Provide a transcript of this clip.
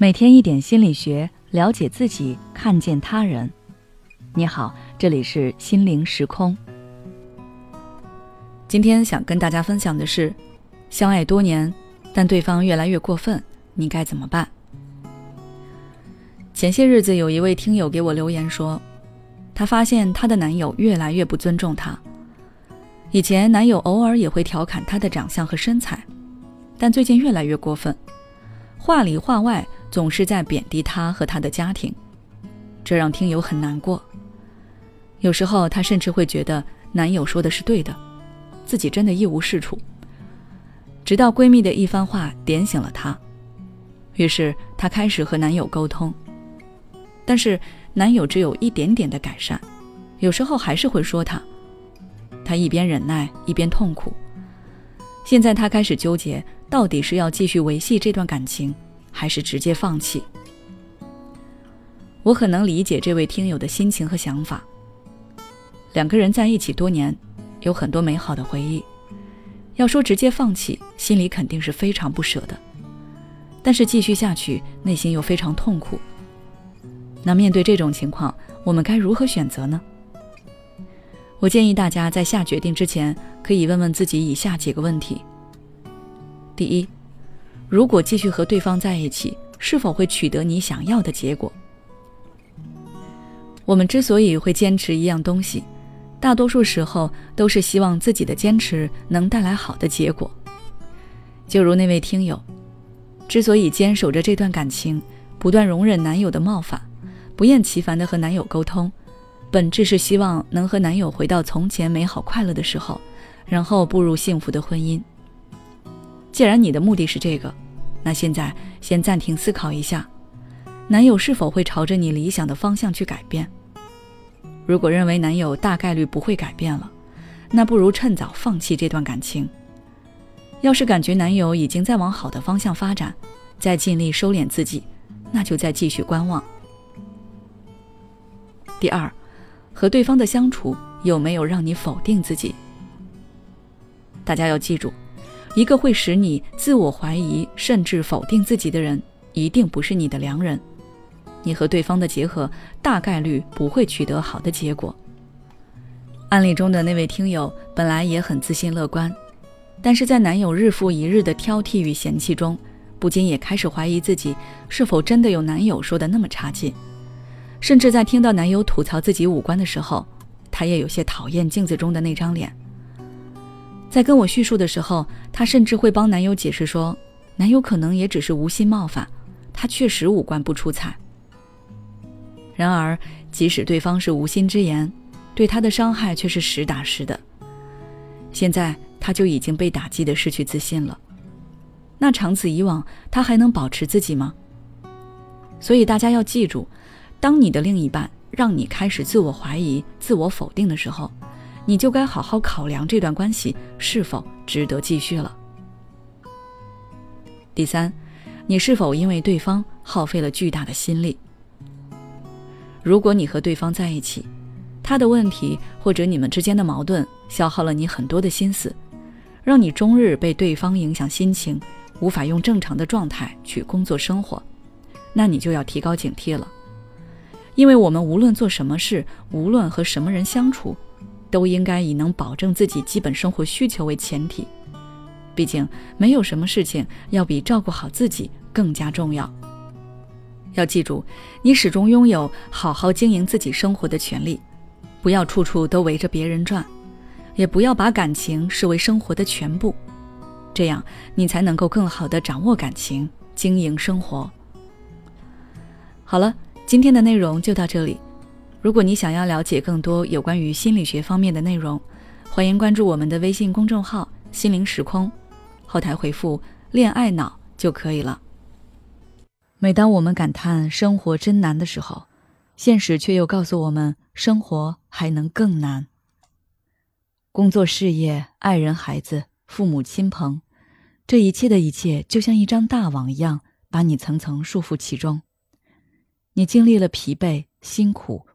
每天一点心理学，了解自己，看见他人。你好，这里是心灵时空。今天想跟大家分享的是，相爱多年，但对方越来越过分，你该怎么办？前些日子有一位听友给我留言说，她发现她的男友越来越不尊重她。以前男友偶尔也会调侃她的长相和身材，但最近越来越过分，话里话外。总是在贬低他和他的家庭，这让听友很难过。有时候她甚至会觉得男友说的是对的，自己真的一无是处。直到闺蜜的一番话点醒了她，于是她开始和男友沟通。但是男友只有一点点的改善，有时候还是会说她。她一边忍耐一边痛苦。现在她开始纠结，到底是要继续维系这段感情。还是直接放弃。我很能理解这位听友的心情和想法。两个人在一起多年，有很多美好的回忆。要说直接放弃，心里肯定是非常不舍的。但是继续下去，内心又非常痛苦。那面对这种情况，我们该如何选择呢？我建议大家在下决定之前，可以问问自己以下几个问题：第一。如果继续和对方在一起，是否会取得你想要的结果？我们之所以会坚持一样东西，大多数时候都是希望自己的坚持能带来好的结果。就如那位听友，之所以坚守着这段感情，不断容忍男友的冒犯，不厌其烦地和男友沟通，本质是希望能和男友回到从前美好快乐的时候，然后步入幸福的婚姻。既然你的目的是这个，那现在先暂停思考一下，男友是否会朝着你理想的方向去改变？如果认为男友大概率不会改变了，那不如趁早放弃这段感情。要是感觉男友已经在往好的方向发展，再尽力收敛自己，那就再继续观望。第二，和对方的相处有没有让你否定自己？大家要记住。一个会使你自我怀疑甚至否定自己的人，一定不是你的良人。你和对方的结合大概率不会取得好的结果。案例中的那位听友本来也很自信乐观，但是在男友日复一日的挑剔与嫌弃中，不禁也开始怀疑自己是否真的有男友说的那么差劲。甚至在听到男友吐槽自己五官的时候，她也有些讨厌镜子中的那张脸。在跟我叙述的时候，她甚至会帮男友解释说，男友可能也只是无心冒犯，他确实五官不出彩。然而，即使对方是无心之言，对她的伤害却是实打实的。现在，她就已经被打击的失去自信了。那长此以往，她还能保持自己吗？所以，大家要记住，当你的另一半让你开始自我怀疑、自我否定的时候。你就该好好考量这段关系是否值得继续了。第三，你是否因为对方耗费了巨大的心力？如果你和对方在一起，他的问题或者你们之间的矛盾消耗了你很多的心思，让你终日被对方影响心情，无法用正常的状态去工作生活，那你就要提高警惕了。因为我们无论做什么事，无论和什么人相处。都应该以能保证自己基本生活需求为前提，毕竟没有什么事情要比照顾好自己更加重要。要记住，你始终拥有好好经营自己生活的权利，不要处处都围着别人转，也不要把感情视为生活的全部，这样你才能够更好的掌握感情，经营生活。好了，今天的内容就到这里。如果你想要了解更多有关于心理学方面的内容，欢迎关注我们的微信公众号“心灵时空”，后台回复“恋爱脑”就可以了。每当我们感叹生活真难的时候，现实却又告诉我们，生活还能更难。工作、事业、爱人、孩子、父母亲朋，这一切的一切，就像一张大网一样，把你层层束缚其中。你经历了疲惫、辛苦。